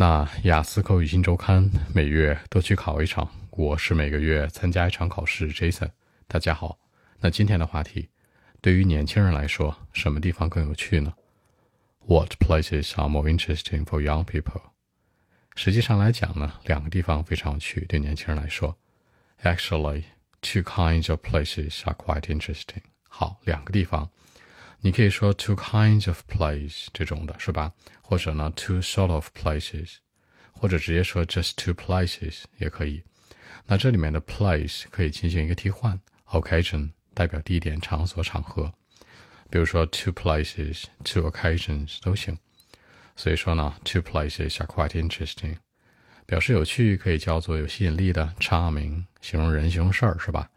那雅思口语新周刊每月都去考一场，我是每个月参加一场考试。Jason，大家好。那今天的话题，对于年轻人来说，什么地方更有趣呢？What places are more interesting for young people？实际上来讲呢，两个地方非常有趣，对年轻人来说。Actually, two kinds of places are quite interesting。好，两个地方。你可以说 two kinds of place 这种的是吧？或者呢 two sort of places，或者直接说 just two places 也可以。那这里面的 place 可以进行一个替换，occasion 代表地点、场所、场合。比如说 two places、two occasions 都行。所以说呢，two places are quite interesting，表示有趣可以叫做有吸引力的 charming，形容人、形容事儿是吧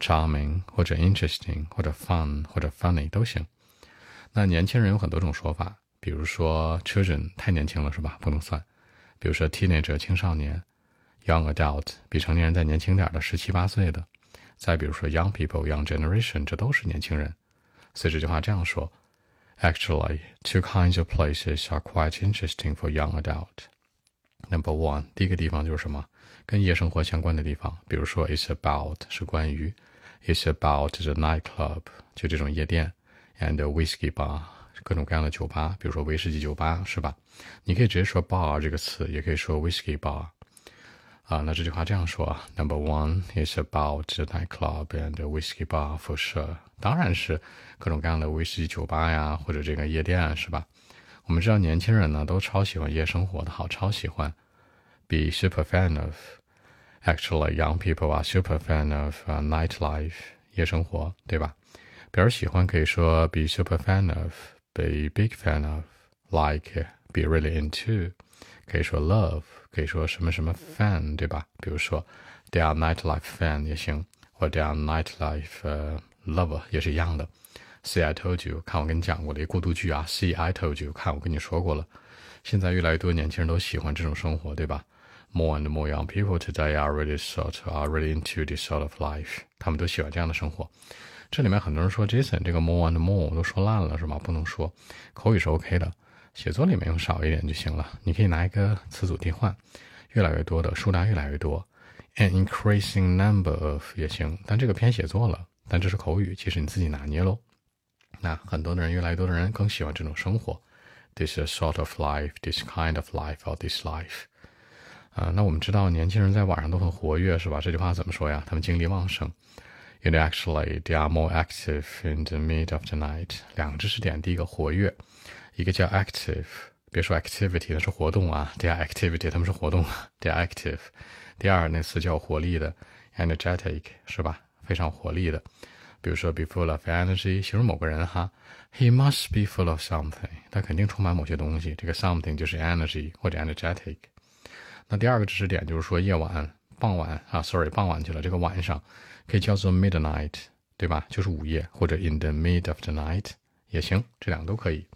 ？charming 或者 interesting 或者 fun 或者 funny 都行。那年轻人有很多种说法，比如说 children 太年轻了是吧？不能算。比如说 teenager 青少年，young adult 比成年人再年轻点的十七八岁的。再比如说 young people young generation 这都是年轻人。所以这句话这样说：Actually, two kinds of places are quite interesting for young adult. Number one，第一个地方就是什么？跟夜生活相关的地方，比如说 it's about 是关于，it's about the nightclub 就这种夜店。And whiskey bar 各种各样的酒吧，比如说威士忌酒吧，是吧？你可以直接说 bar 这个词，也可以说 whiskey bar。啊，那这句话这样说啊：Number one is about the nightclub and whiskey bar for sure。当然是各种各样的威士忌酒吧呀，或者这个夜店，是吧？我们知道年轻人呢都超喜欢夜生活的，好，超喜欢，be super fan of。Actually, young people are super fan of nightlife，夜生活，对吧？表示喜欢可以说 be super fan of，be big fan of，like，be really into，可以说 love，可以说什么什么 fan，对吧？比如说 they are nightlife fan 也行，或 they are nightlife lover 也是一样的。See I told you，看我跟你讲过的一个过渡句啊。See I told you，看我跟你说过了。现在越来越多年轻人都喜欢这种生活，对吧？More and more young people today are really sort are really into this sort of life，他们都喜欢这样的生活。 这里面很多人说 Jason 这个 more and more 都说烂了是吧？不能说，口语是 OK 的，写作里面用少一点就行了。你可以拿一个词组替换，越来越多的数量越来越多，an increasing number of 也行，但这个偏写作了，但这是口语，其实你自己拿捏喽。那很多的人，越来越多的人更喜欢这种生活，this is a sort of life，this kind of life，or this life。啊，那我们知道年轻人在网上都很活跃是吧？这句话怎么说呀？他们精力旺盛。You know, actually, they are more active in the mid of the night. 两个知识点，第一个活跃，一个叫 active，别说 activity，那是活动啊。They are activity，他们是活动，they are active。第二那词叫活力的，energetic，是吧？非常活力的。比如说，be full of energy，形容某个人哈，he must be full of something，他肯定充满某些东西。这个 something 就是 energy 或者 energetic。那第二个知识点就是说夜晚。傍晚啊，sorry，傍晚去了。这个晚上可以叫做 midnight，对吧？就是午夜，或者 in the mid of the night 也行，这两个都可以。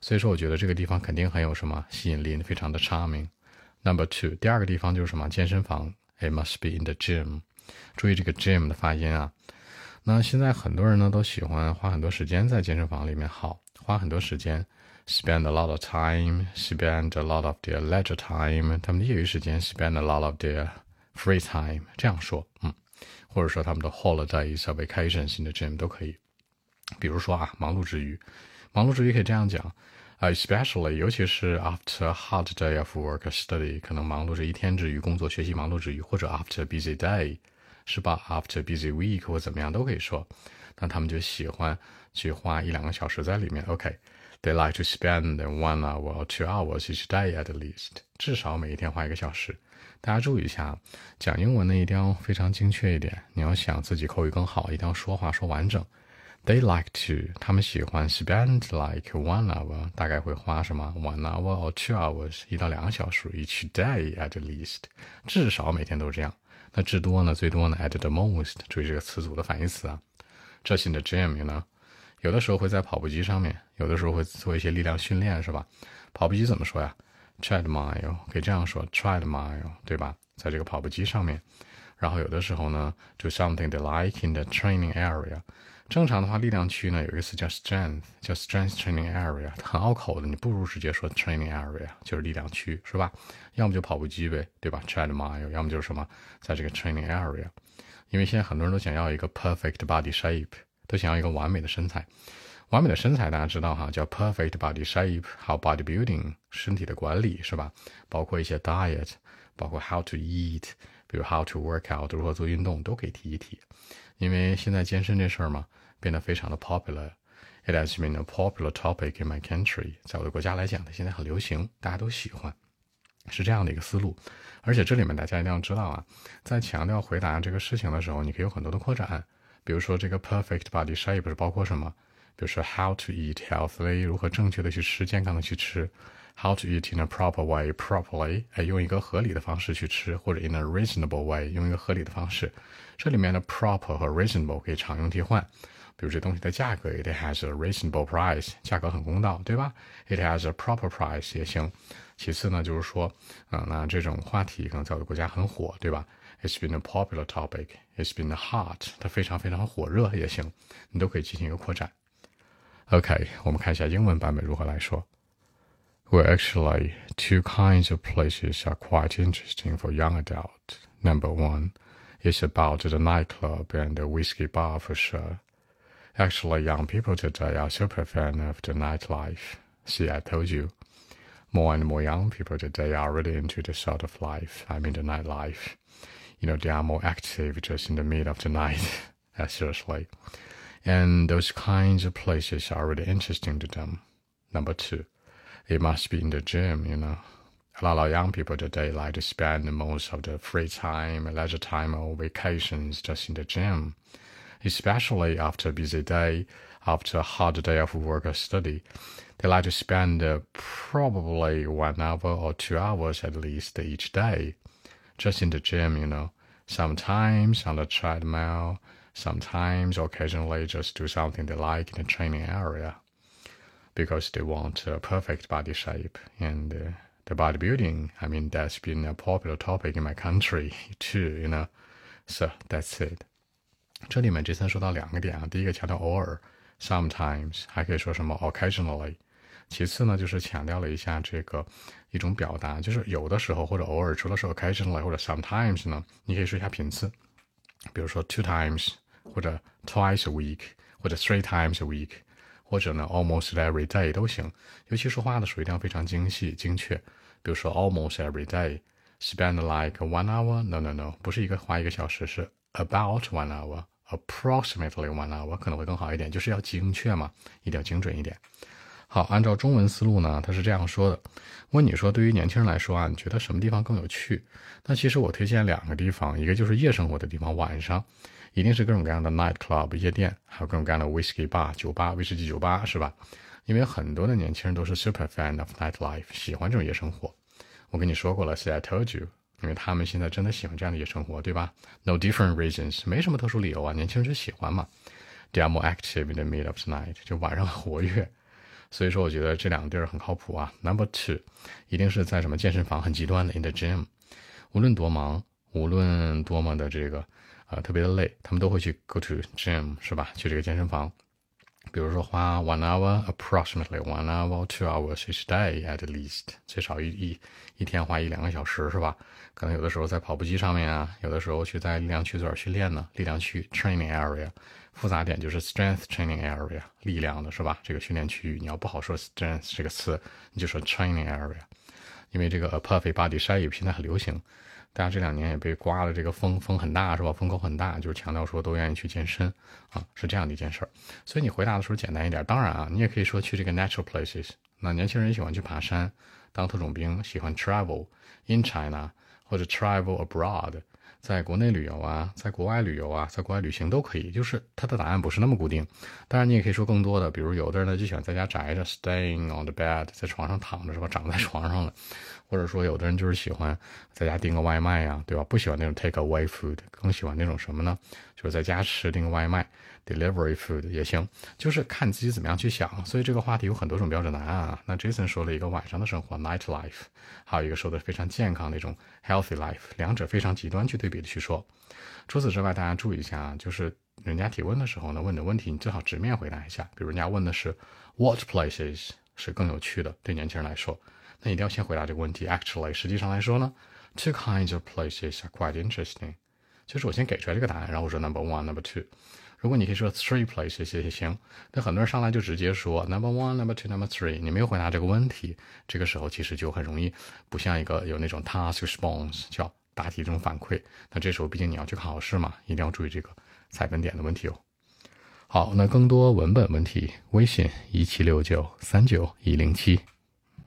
所以说，我觉得这个地方肯定很有什么吸引力，非常的 charming。Number two，第二个地方就是什么？健身房，it must be in the gym。注意这个 gym 的发音啊。那现在很多人呢都喜欢花很多时间在健身房里面，好，花很多时间。spend a lot of time, spend a lot of their leisure time，他们的业余时间 spend a lot of their Free time 这样说，嗯，或者说他们的 holidays、vacations in the gym 都可以。比如说啊，忙碌之余，忙碌之余可以这样讲啊，especially 尤其是 after a hard day of work study，可能忙碌着一天之余，工作学习忙碌之余，或者 after busy day，是吧？after busy week 或怎么样都可以说。那他们就喜欢去花一两个小时在里面。OK They like to spend one hour or two hours each day at least，至少每一天花一个小时。大家注意一下，讲英文呢一定要非常精确一点。你要想自己口语更好，一定要说话说完整。They like to，他们喜欢 spend like one hour，大概会花什么 one hour or two hours，一到两个小时 each day at least，至少每天都这样。那至多呢？最多呢？at the most，注意这个词组的反义词啊。这些的 gym 呢，有的时候会在跑步机上面，有的时候会做一些力量训练，是吧？跑步机怎么说呀？Tread mile，可以这样说，tread mile，对吧？在这个跑步机上面，然后有的时候呢，do something the like in the training area，正常的话，力量区呢有一个词叫 strength，叫 strength training area，很拗口的，你不如直接说 training area，就是力量区，是吧？要么就跑步机呗，对吧？Tread mile，要么就是什么，在这个 training area。因为现在很多人都想要一个 perfect body shape，都想要一个完美的身材。完美的身材大家知道哈，叫 perfect body shape，还有 bodybuilding，身体的管理是吧？包括一些 diet，包括 how to eat，比如 how to work out，如何做运动都可以提一提。因为现在健身这事儿嘛，变得非常的 popular。It has been a popular topic in my country。在我的国家来讲，它现在很流行，大家都喜欢，是这样的一个思路。而且这里面大家一定要知道啊，在强调回答这个事情的时候，你可以有很多的扩展。比如说这个 perfect body shape 是包括什么？比如说 how to eat healthily，如何正确的去吃，健康的去吃。How to eat in a proper way properly？哎，用一个合理的方式去吃，或者 in a reasonable way，用一个合理的方式。这里面的 proper 和 reasonable 可以常用替换。比如这东西的价格，it has a reasonable price，价格很公道，对吧？It has a proper price 也行。其次呢，就是说，啊，那这种话题可能在我的国家很火，对吧 ？It's been a popular topic. It's been hot，它非常非常火热也行，你都可以进行一个扩展。OK，我们看一下英文版本如何来说。Well, actually, two kinds of places are quite interesting for young adults. Number one is about the nightclub and the whiskey bar for sure. Actually, young people today are super fan of the nightlife. See, I told you. More and more young people today are really into the sort of life. I mean, the nightlife. You know, they are more active just in the middle of the night. seriously. And those kinds of places are really interesting to them. Number two it must be in the gym, you know. A lot of young people today like to spend most of their free time, leisure time, or vacations just in the gym, especially after a busy day, after a hard day of work or study. They like to spend uh, probably one hour or two hours at least each day just in the gym, you know. Sometimes on the treadmill, sometimes occasionally just do something they like in the training area because they want a perfect body shape and uh, the bodybuilding. I mean, that's been a popular topic in my country too, you know. So that's it. 这里面这次说到两个点啊，第一个强调偶尔，sometimes，还可以说什么 occasionally。 其次呢，就是强调了一下这个一种表达，就是有的时候或者偶尔，除了说 occasionally 或者 sometimes 呢，你可以说一下频次，比如说 two times 或者 twice a week 或者 three times a week。或者呢，almost every day 都行。尤其说话的时候一定要非常精细、精确。比如说，almost every day，spend like one hour。No no no，不是一个花一个小时，是 about one hour，approximately one hour 可能会更好一点，就是要精确嘛，一定要精准一点。好，按照中文思路呢，他是这样说的：问你说，对于年轻人来说啊，你觉得什么地方更有趣？那其实我推荐两个地方，一个就是夜生活的地方，晚上。一定是各种各样的 night club 夜店，还有各种各样的 whiskey bar 酒吧、威士忌酒吧，是吧？因为很多的年轻人都是 super fan of night life，喜欢这种夜生活。我跟你说过了，see I told you，因为他们现在真的喜欢这样的夜生活，对吧？No different reasons，没什么特殊理由啊，年轻人就喜欢嘛。They are more active in the middle of the night，就晚上活跃。所以说，我觉得这两个地儿很靠谱啊。Number two，一定是在什么健身房，很极端的 in the gym，无论多忙，无论多么的这个。啊，特别的累，他们都会去 go to gym，是吧？去这个健身房，比如说花 one hour，approximately one hour two hours each day at least，最少一一一天花一两个小时，是吧？可能有的时候在跑步机上面啊，有的时候去在力量区做点训练呢。力量区 training area，复杂点就是 strength training area，力量的是吧？这个训练区域，你要不好说 strength 这个词，你就说 training area，因为这个 a perfect body shape 现在很流行。大家这两年也被刮了，这个风风很大是吧？风口很大，就是强调说都愿意去健身啊，是这样的一件事儿。所以你回答的时候简单一点。当然啊，你也可以说去这个 natural places。那年轻人喜欢去爬山，当特种兵，喜欢 travel in China 或者 travel abroad。在国内旅游啊，在国外旅游啊，在国外旅行都可以，就是它的答案不是那么固定。当然，你也可以说更多的，比如有的人呢就喜欢在家宅着，staying on the bed，在床上躺着是吧？长在 床上了，或者说有的人就是喜欢在家订个外卖呀，对吧？不喜欢那种 take away food，更喜欢那种什么呢？就是在家吃订个外卖，delivery food 也行，就是看自己怎么样去想。所以这个话题有很多种标准答案啊。那 Jason 说了一个晚上的生活 night life，还有一个说的非常健康那种 healthy life，两者非常极端去对比的去说。除此之外，大家注意一下啊，就是人家提问的时候呢，问的问题你最好直面回答一下。比如人家问的是 What places 是更有趣的，对年轻人来说，那一定要先回答这个问题。Actually，实际上来说呢，Two kinds of places are quite interesting。就是我先给出来这个答案，然后我说 Number one，Number two。如果你可以说 Three places 也行。那很多人上来就直接说 Number one，Number two，Number three，你没有回答这个问题，这个时候其实就很容易不像一个有那种 task response 叫。答题这种反馈，那这时候毕竟你要去考试嘛，一定要注意这个采分点的问题哦。好，那更多文本问题，微信一七六九三九一零七。